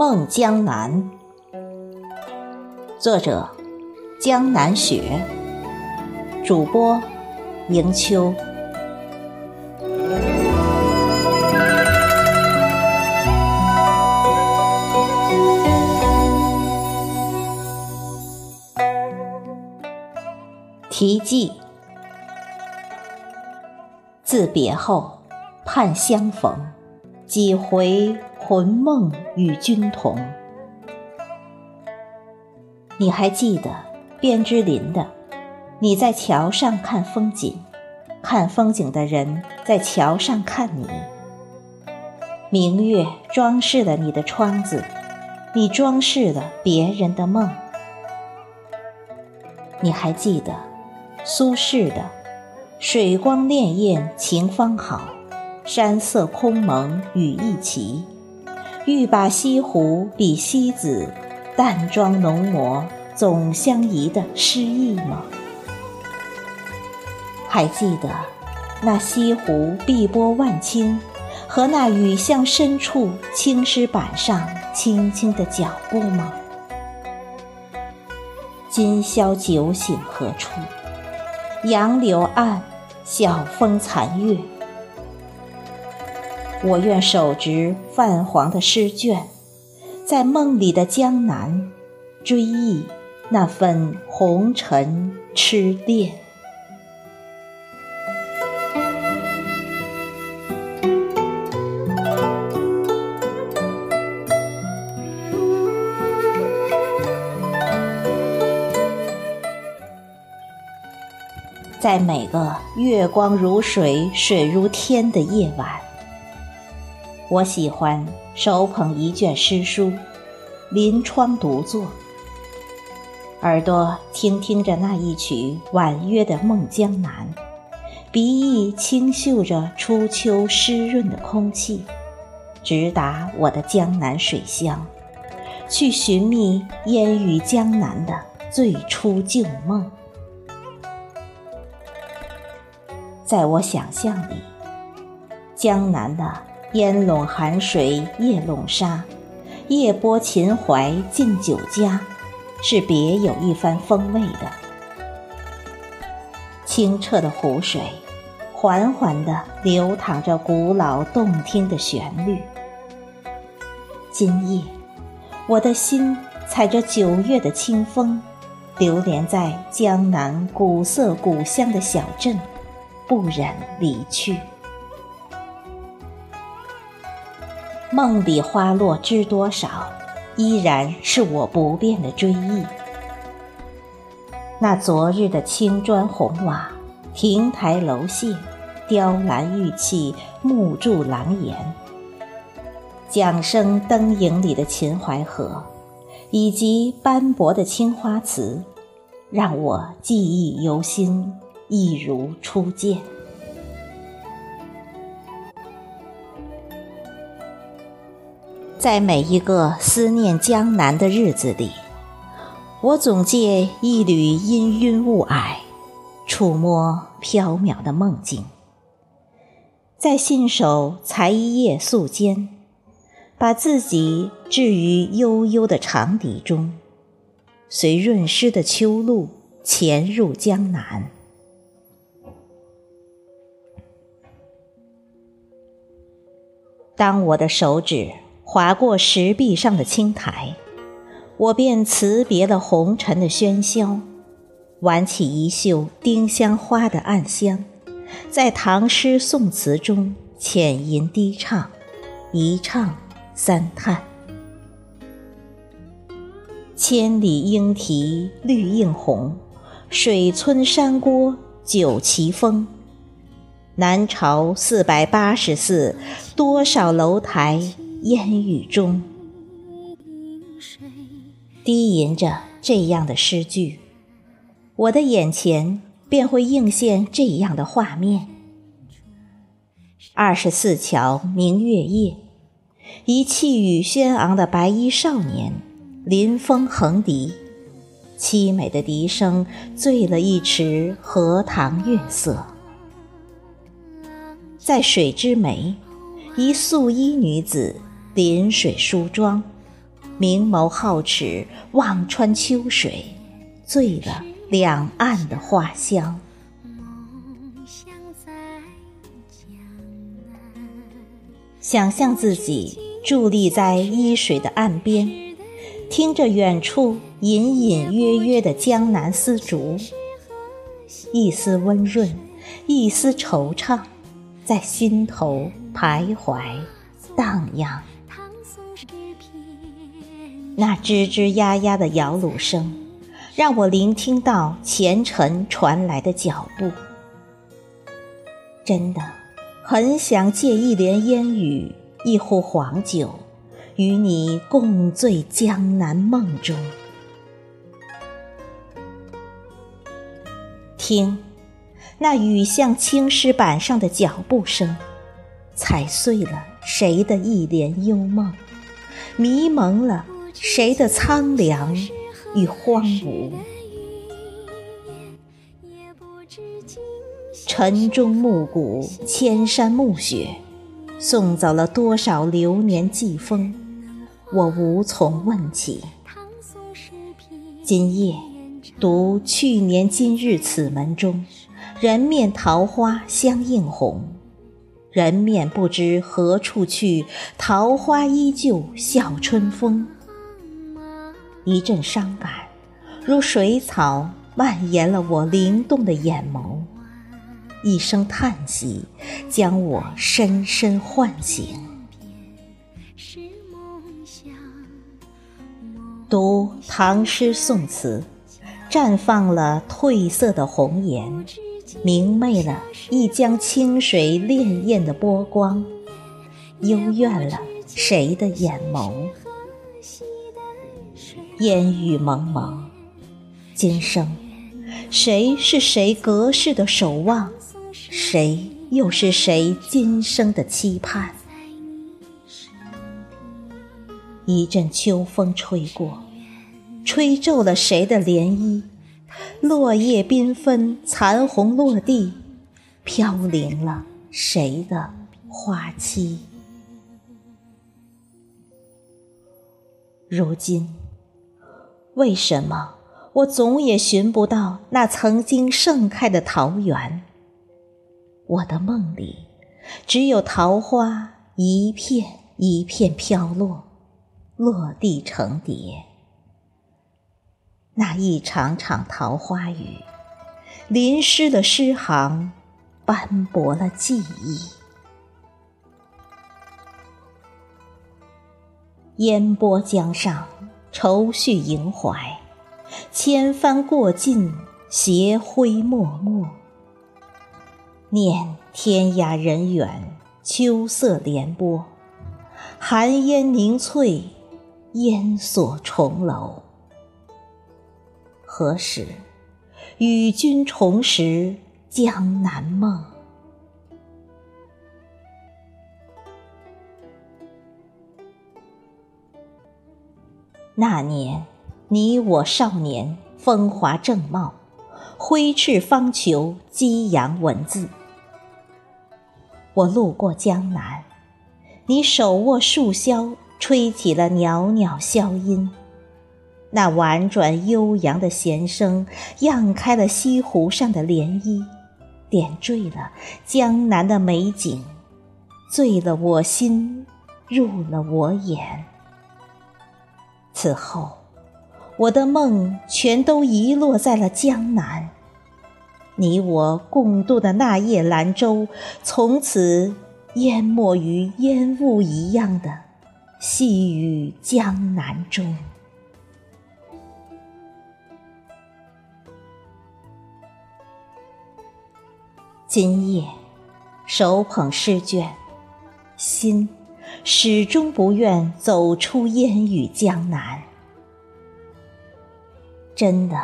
梦江南，作者江南雪，主播迎秋。题记：自别后，盼相逢，几回魂梦与君同。你还记得卞之琳的“你在桥上看风景，看风景的人在桥上看你”。明月装饰了你的窗子，你装饰了别人的梦。你还记得？苏轼的“水光潋滟晴方好，山色空蒙雨亦奇。欲把西湖比西子，淡妆浓抹总相宜”的诗意吗？还记得那西湖碧波万顷和那雨巷深处青石板上轻轻的脚步吗？今宵酒醒何处？杨柳岸，晓风残月。我愿手执泛黄的诗卷，在梦里的江南，追忆那份红尘痴恋。在每个月光如水、水如天的夜晚，我喜欢手捧一卷诗书，临窗独坐，耳朵听听着那一曲婉约的《梦江南》，鼻翼轻嗅着初秋湿润的空气，直达我的江南水乡，去寻觅烟雨江南的最初旧梦。在我想象里，江南的烟笼寒水夜笼沙，夜泊秦淮近酒家，是别有一番风味的。清澈的湖水，缓缓地流淌着古老动听的旋律。今夜，我的心踩着九月的清风，流连在江南古色古香的小镇。不忍离去，梦里花落知多少，依然是我不变的追忆。那昨日的青砖红瓦、亭台楼榭、雕栏玉砌、木柱廊檐，桨声灯影里的秦淮河，以及斑驳的青花瓷，让我记忆犹新。一如初见，在每一个思念江南的日子里，我总借一缕氤氲雾霭，触摸缥缈的梦境，在信手裁一叶素笺，把自己置于悠悠的长笛中，随润湿的秋露潜入江南。当我的手指划过石壁上的青苔，我便辞别了红尘的喧嚣，挽起一袖丁香花的暗香，在唐诗宋词中浅吟低唱，一唱三叹。千里莺啼绿映红，水村山郭酒旗风。南朝四百八十寺，多少楼台烟雨中。低吟着这样的诗句，我的眼前便会映现这样的画面：二十四桥明月夜，一气宇轩昂的白衣少年临风横笛，凄美的笛声醉了一池荷塘月色。在水之湄，一素衣女子临水梳妆，明眸皓齿，望穿秋水，醉了两岸的花香。想象自己伫立在依水的岸边，听着远处隐隐约约的江南丝竹，一丝温润，一丝惆怅，在心头徘徊荡漾。那吱吱呀呀的摇橹声，让我聆听到前尘传来的脚步。真的，很想借一帘烟雨，一壶黄酒，与你共醉江南梦中。听，那雨像青石板上的脚步声，踩碎了谁的一帘幽梦，迷蒙了。谁的苍凉与荒芜？晨钟暮鼓，千山暮雪，送走了多少流年季风？我无从问起。今夜读去年今日此门中，人面桃花相映红，人面不知何处去，桃花依旧笑春风。一阵伤感，如水草蔓延了我灵动的眼眸；一声叹息，将我深深唤醒。读唐诗宋词，绽放了褪色的红颜，明媚了一江清水潋滟的波光，幽怨了谁的眼眸？烟雨蒙蒙，今生谁是谁隔世的守望？谁又是谁今生的期盼？一阵秋风吹过，吹皱了谁的涟漪？落叶缤纷，残红落地，飘零了谁的花期？如今。为什么我总也寻不到那曾经盛开的桃源？我的梦里只有桃花一片一片飘落，落地成蝶。那一场场桃花雨，淋湿了诗行，斑驳了记忆。烟波江上。愁绪萦怀，千帆过尽，斜晖脉脉。念天涯人远，秋色连波，寒烟凝翠，烟锁重楼。何时与君重拾江南梦？那年，你我少年，风华正茂，挥斥方遒，激扬文字。我路过江南，你手握树箫，吹起了袅袅箫音。那婉转悠扬的弦声，漾开了西湖上的涟漪，点缀了江南的美景，醉了我心，入了我眼。此后，我的梦全都遗落在了江南。你我共度的那夜兰舟，从此淹没于烟雾一样的细雨江南中。今夜，手捧诗卷，心。始终不愿走出烟雨江南，真的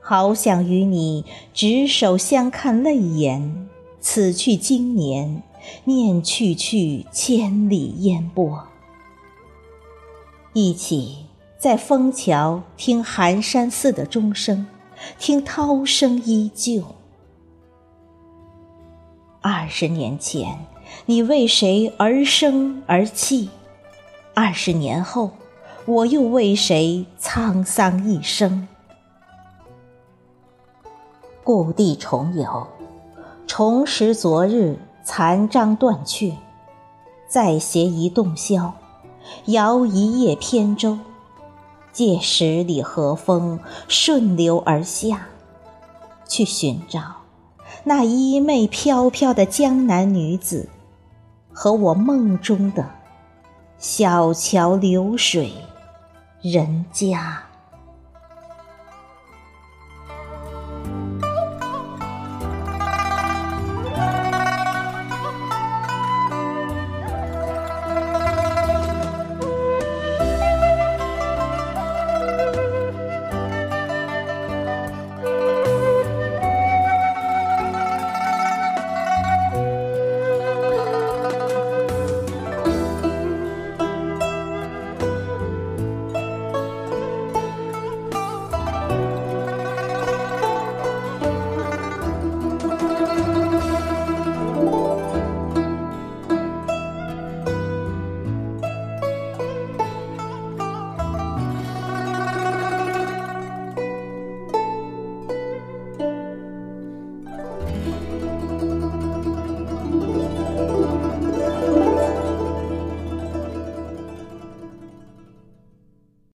好想与你执手相看泪眼。此去经年，念去去千里烟波。一起在枫桥听寒山寺的钟声，听涛声依旧。二十年前。你为谁而生而泣？二十年后，我又为谁沧桑一生？故地重游，重拾昨日残章断句，再携一洞箫，摇一叶扁舟，借十里和风顺流而下，去寻找那衣袂飘飘的江南女子，和我梦中的小桥流水人家。